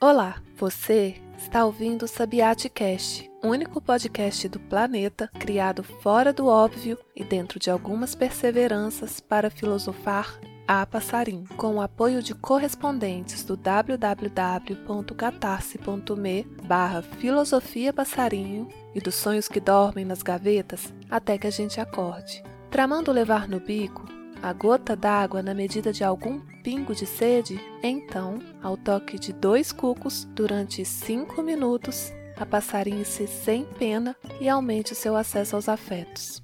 Olá, você está ouvindo o Sabiate Cast, único podcast do planeta criado fora do óbvio e dentro de algumas perseveranças para filosofar a passarim, com o apoio de correspondentes do www.catarse.me barra filosofia passarinho e dos sonhos que dormem nas gavetas até que a gente acorde. Tramando levar no bico a gota d'água na medida de algum pingo de sede, então, ao toque de dois cucos, durante cinco minutos, a passarinhe-se sem pena e aumente o seu acesso aos afetos.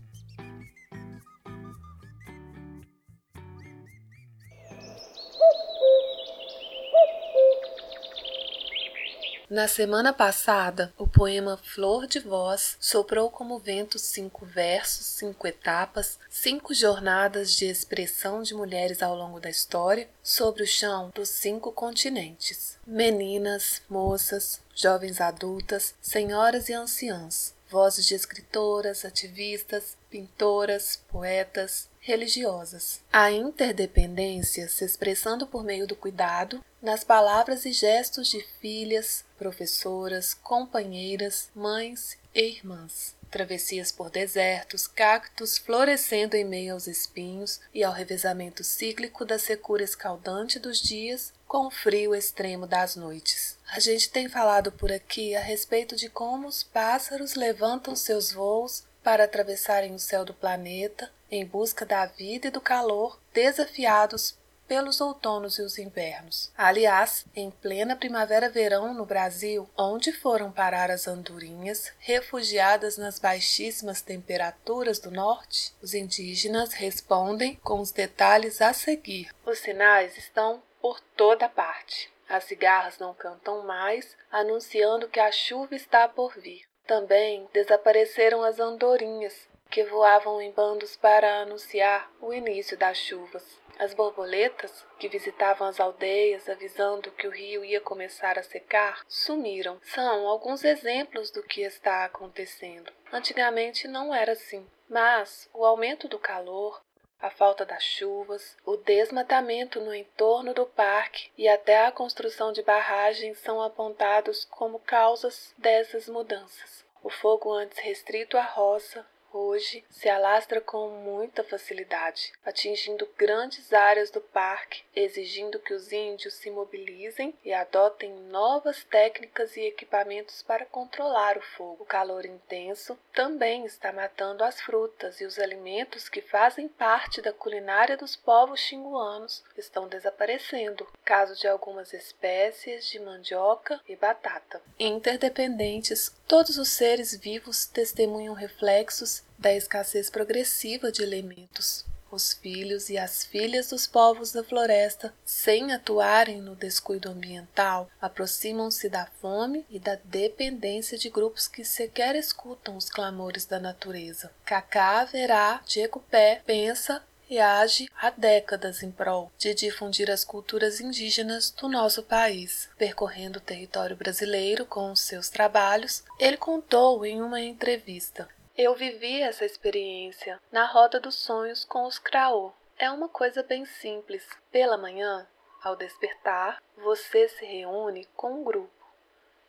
Na semana passada, o poema Flor de Voz soprou como vento cinco versos, cinco etapas, cinco jornadas de expressão de mulheres ao longo da história sobre o chão dos cinco continentes. Meninas, moças, jovens adultas, senhoras e anciãs, vozes de escritoras, ativistas, pintoras, poetas, religiosas. A interdependência se expressando por meio do cuidado nas palavras e gestos de filhas, professoras, companheiras, mães e irmãs. Travessias por desertos, cactos florescendo em meio aos espinhos e ao revezamento cíclico da secura escaldante dos dias com o frio extremo das noites. A gente tem falado por aqui a respeito de como os pássaros levantam seus voos para atravessarem o céu do planeta em busca da vida e do calor, desafiados pelos outonos e os invernos. Aliás, em plena primavera-verão no Brasil, onde foram parar as andorinhas, refugiadas nas baixíssimas temperaturas do norte, os indígenas respondem com os detalhes a seguir. Os sinais estão por toda parte. As cigarras não cantam mais, anunciando que a chuva está por vir. Também desapareceram as andorinhas, que voavam em bandos para anunciar o início das chuvas. As borboletas, que visitavam as aldeias avisando que o rio ia começar a secar, sumiram. São alguns exemplos do que está acontecendo. Antigamente não era assim, mas o aumento do calor, a falta das chuvas, o desmatamento no entorno do parque e até a construção de barragens são apontados como causas dessas mudanças. O fogo antes restrito à roça hoje se alastra com muita facilidade, atingindo grandes áreas do parque, exigindo que os índios se mobilizem e adotem novas técnicas e equipamentos para controlar o fogo. O calor intenso também está matando as frutas e os alimentos que fazem parte da culinária dos povos xinguanos estão desaparecendo, caso de algumas espécies de mandioca e batata. Interdependentes, todos os seres vivos testemunham reflexos da escassez progressiva de elementos. Os filhos e as filhas dos povos da floresta, sem atuarem no descuido ambiental, aproximam-se da fome e da dependência de grupos que sequer escutam os clamores da natureza. Cacá Verá Jecupé pensa e age há décadas em prol de difundir as culturas indígenas do nosso país. Percorrendo o território brasileiro com os seus trabalhos, ele contou em uma entrevista eu vivi essa experiência na roda dos sonhos com os Kraô. É uma coisa bem simples. Pela manhã, ao despertar, você se reúne com um grupo.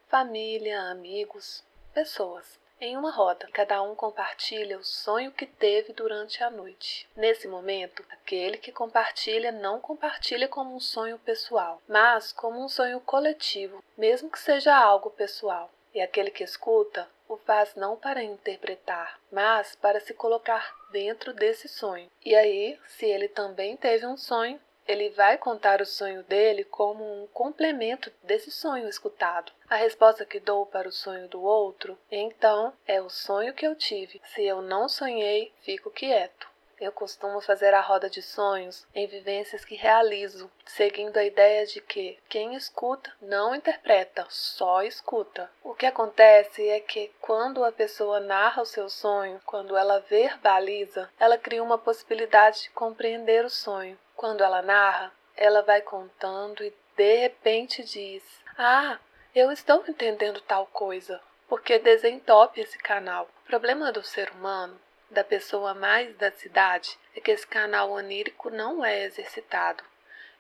Família, amigos, pessoas. Em uma roda, cada um compartilha o sonho que teve durante a noite. Nesse momento, aquele que compartilha não compartilha como um sonho pessoal, mas como um sonho coletivo, mesmo que seja algo pessoal. E aquele que escuta o faz não para interpretar, mas para se colocar dentro desse sonho. E aí, se ele também teve um sonho, ele vai contar o sonho dele como um complemento desse sonho escutado. A resposta que dou para o sonho do outro, então, é o sonho que eu tive. Se eu não sonhei, fico quieto. Eu costumo fazer a roda de sonhos em vivências que realizo, seguindo a ideia de que quem escuta não interpreta, só escuta. O que acontece é que quando a pessoa narra o seu sonho, quando ela verbaliza, ela cria uma possibilidade de compreender o sonho. Quando ela narra, ela vai contando e de repente diz: Ah, eu estou entendendo tal coisa, porque desentope esse canal. O problema do ser humano da pessoa mais da cidade é que esse canal onírico não é exercitado.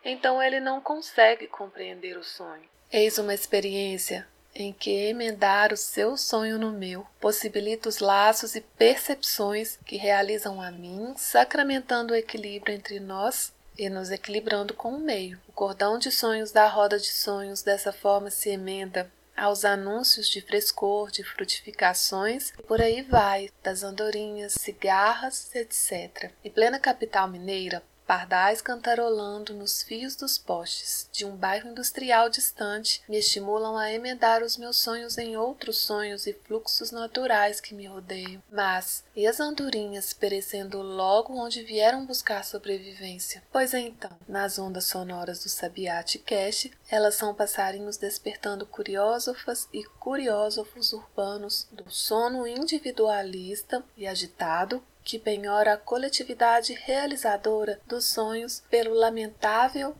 então ele não consegue compreender o sonho. Eis uma experiência em que emendar o seu sonho no meu possibilita os laços e percepções que realizam a mim, sacramentando o equilíbrio entre nós e nos equilibrando com o meio. O cordão de sonhos da roda de sonhos dessa forma se emenda aos anúncios de frescor, de frutificações e por aí vai, das andorinhas, cigarras, etc. Em plena capital mineira, Pardais cantarolando nos fios dos postes de um bairro industrial distante me estimulam a emendar os meus sonhos em outros sonhos e fluxos naturais que me rodeiam. Mas, e as andorinhas perecendo logo onde vieram buscar sobrevivência? Pois então, nas ondas sonoras do Sabiate Cash, elas são passarinhos despertando curiósofas e curiósofos urbanos do sono individualista e agitado que penhora a coletividade realizadora dos sonhos pelo lamentável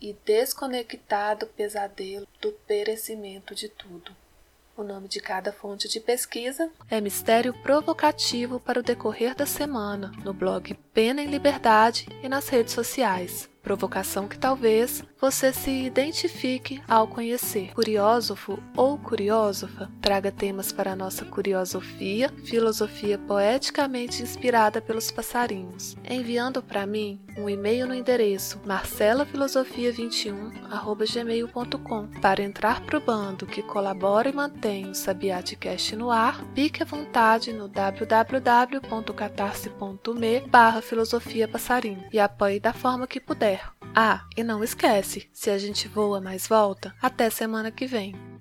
e desconectado pesadelo do perecimento de tudo. O nome de cada fonte de pesquisa é Mistério Provocativo para o decorrer da semana, no blog Pena em Liberdade e nas redes sociais provocação que talvez você se identifique ao conhecer. Curiósofo ou curiósofa traga temas para a nossa curiosofia, filosofia poeticamente inspirada pelos passarinhos, enviando para mim um e-mail no endereço marcelafilosofia21@gmail.com para entrar pro bando que colabora e mantém o Sabiatcast no ar. Fique à vontade no www.catarse.me/filosofia passarinho e apoie da forma que puder ah, e não esquece, se a gente voa mais volta, até semana que vem.